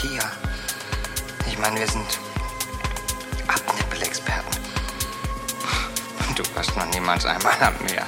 Kia. Ich meine, wir sind Abnippelexperten. Und du warst noch niemals einmal am Meer.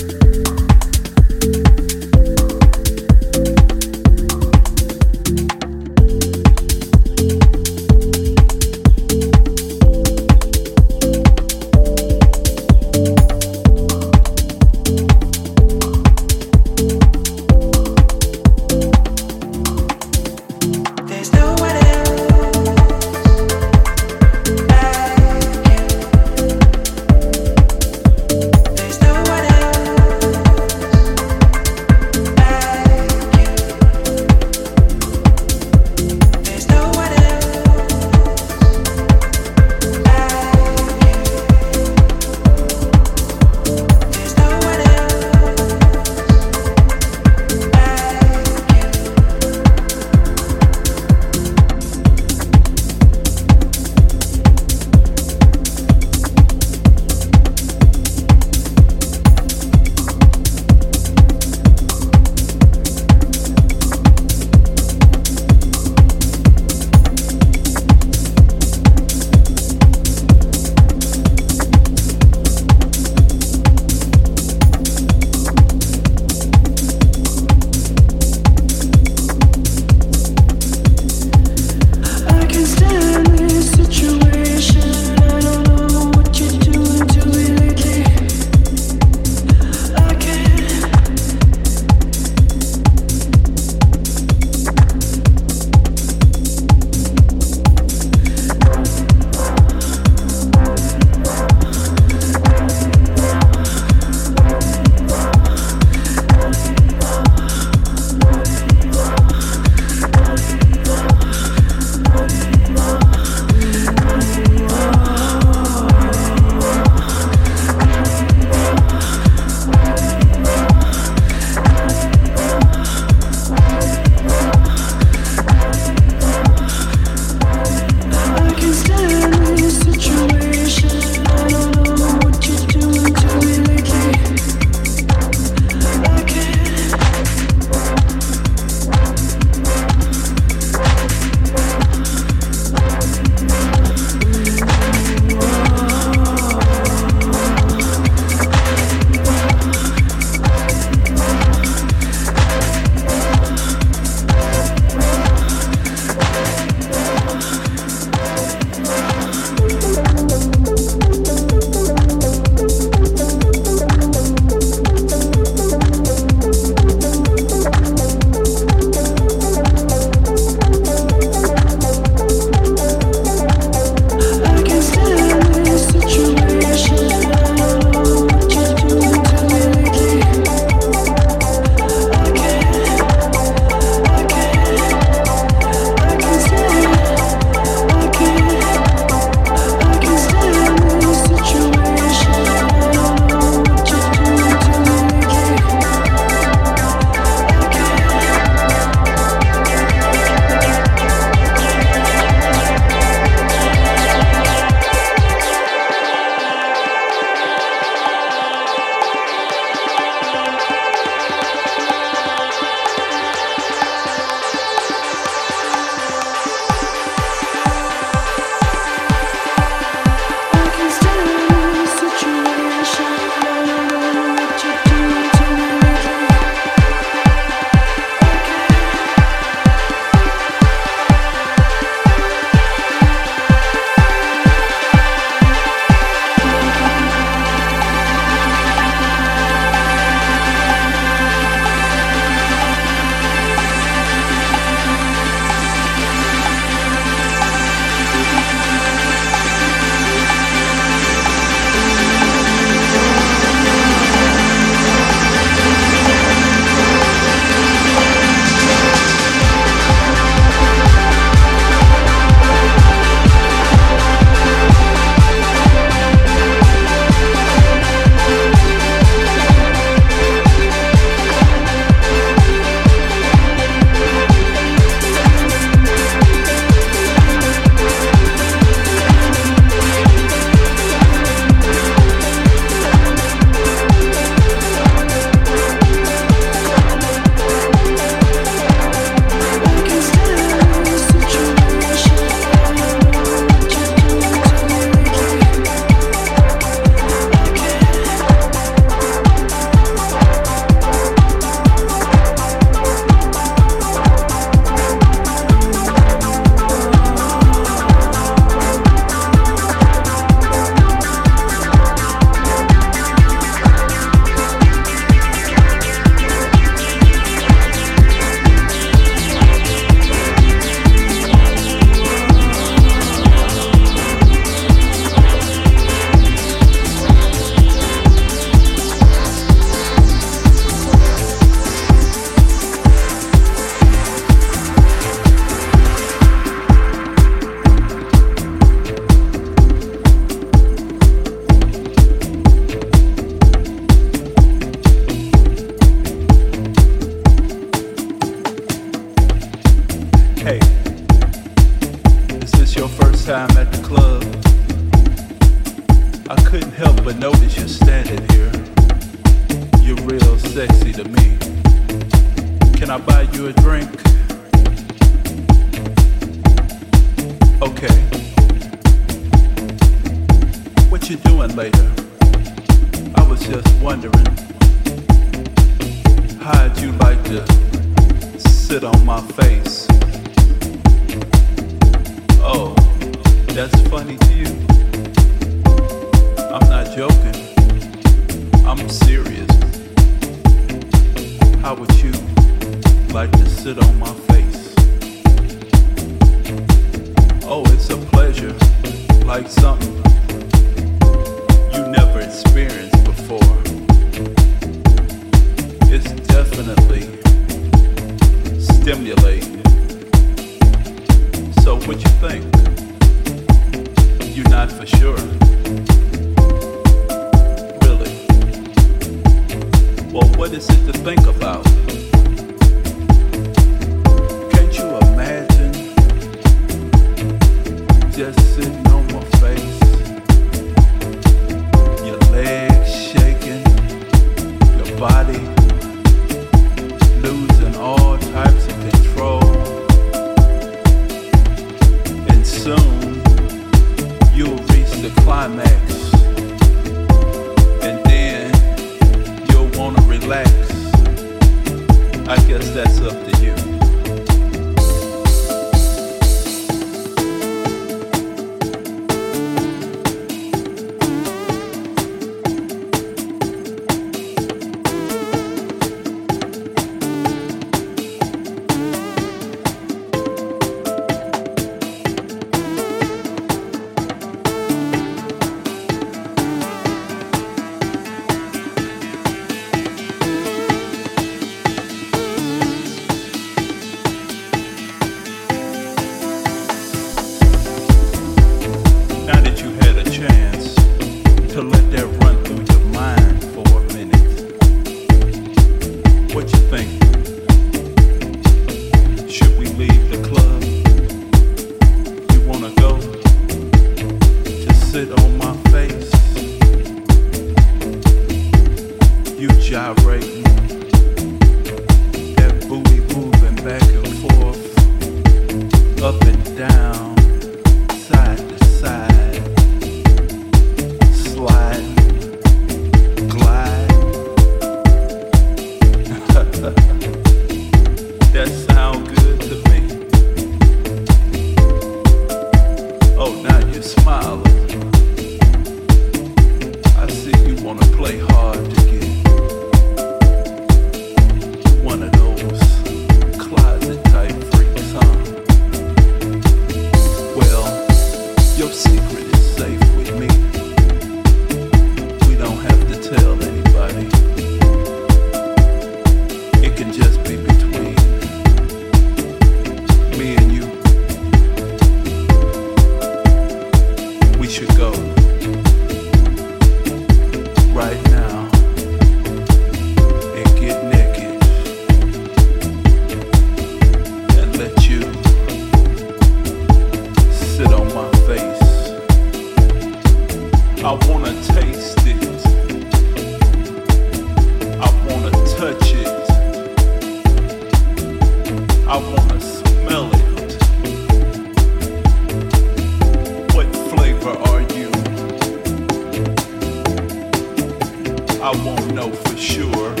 Sure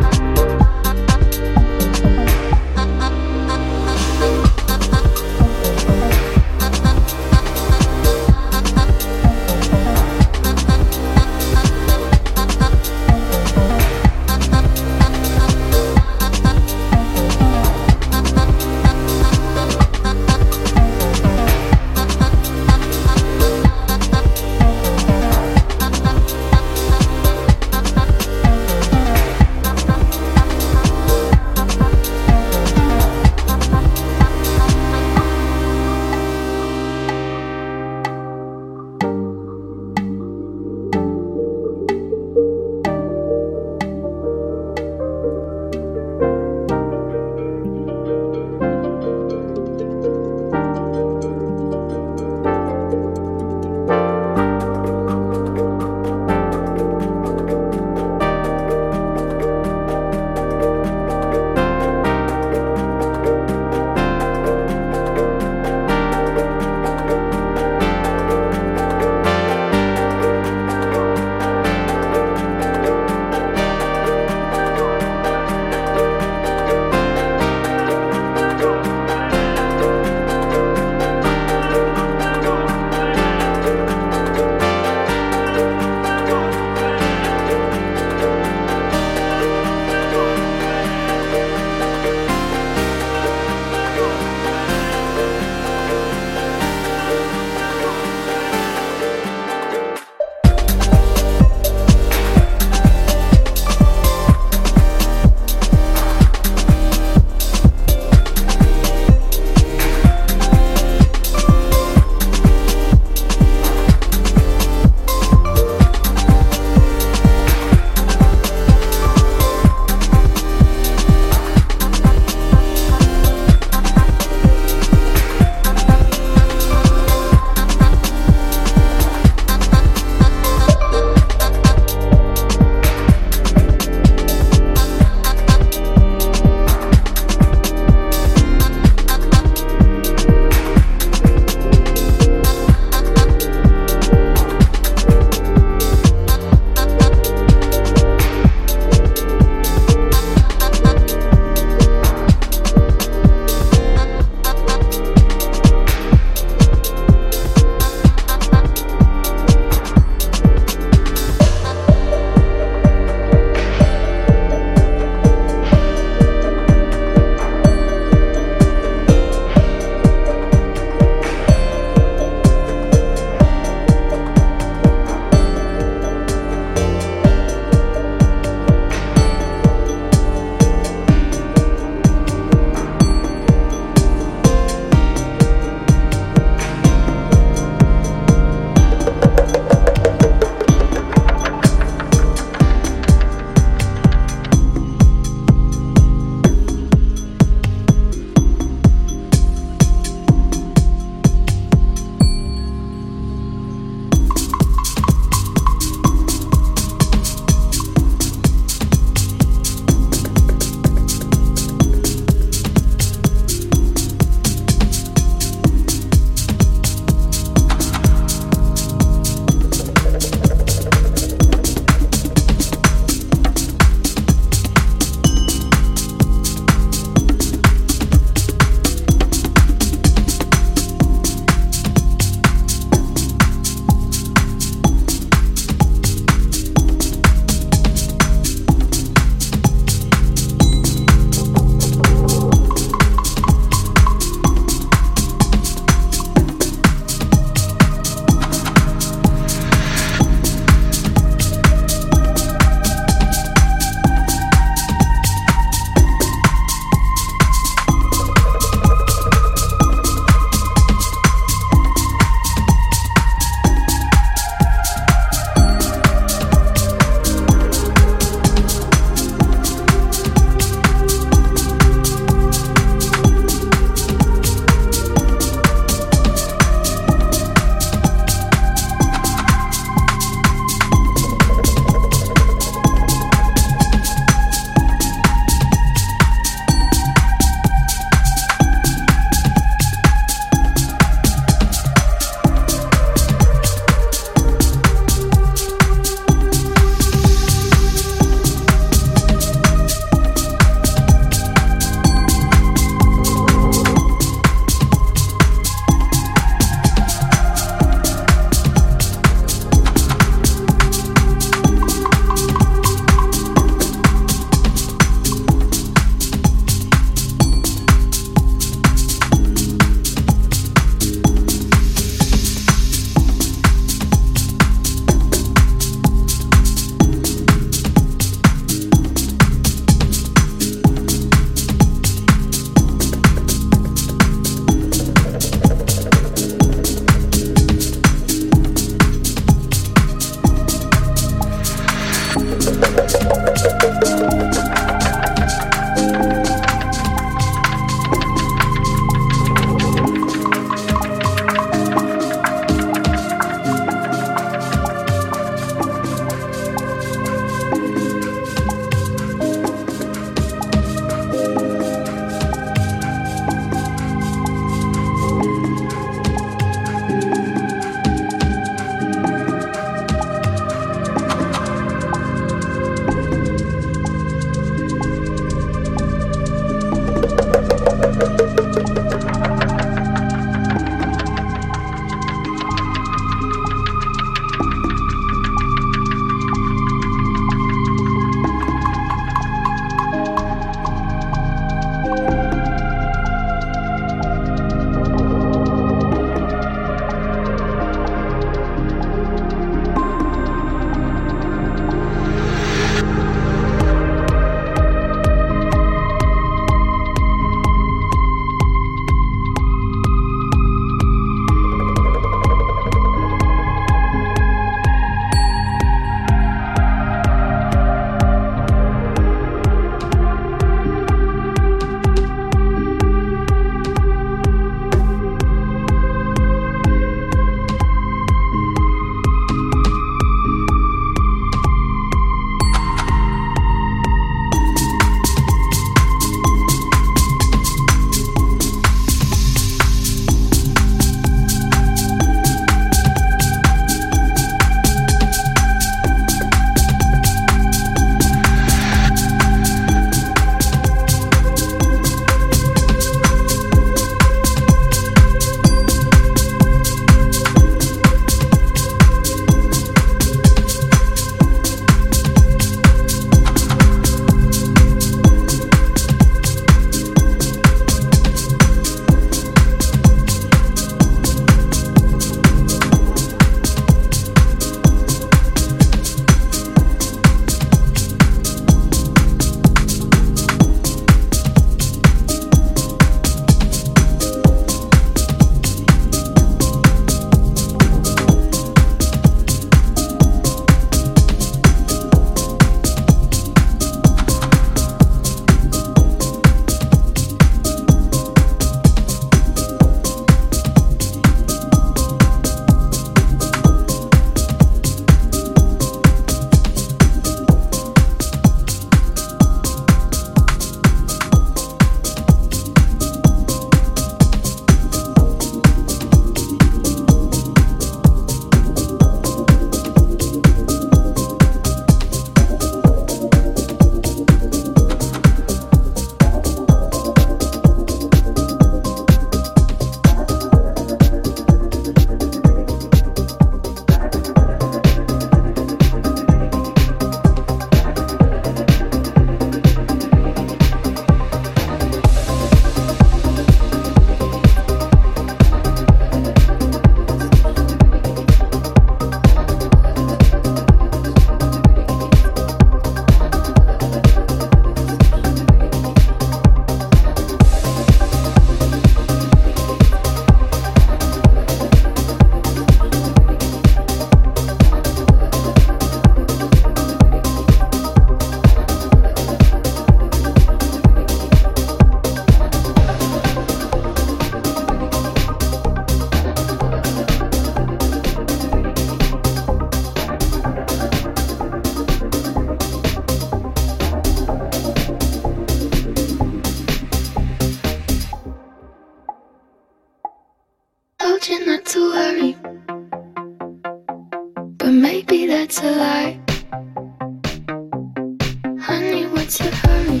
What's your hurry?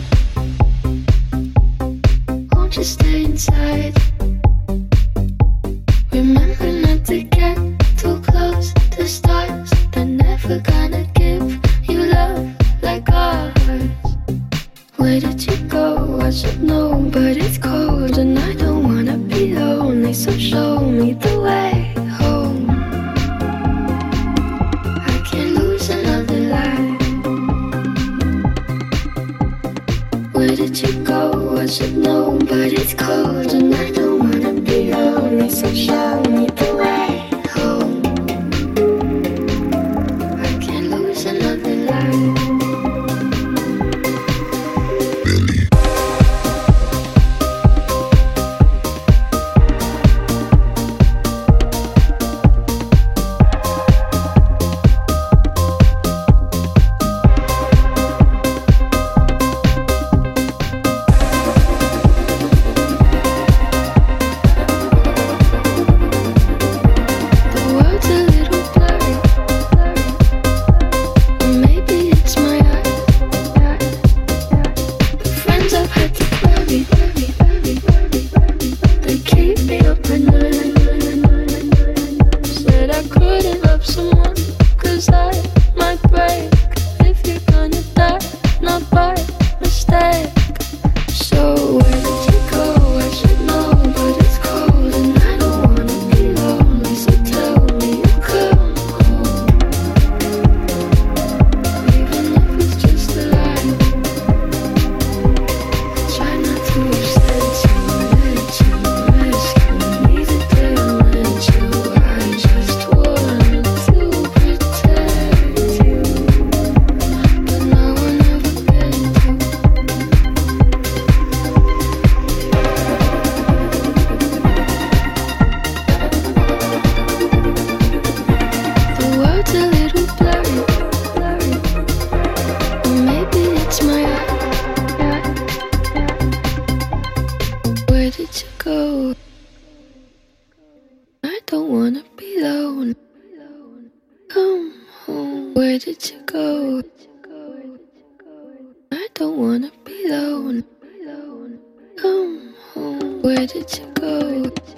Won't you stay inside? Remember not to get too close to stars. They're never gonna give you love like ours. Where did you go? I should know, but it's cold and I don't wanna be lonely. So show me the way. should know, but it's cold and I don't wanna be lonely. so shiny. don't wanna be alone. Come home, where did you go? I don't wanna be alone. Come home, where did you go?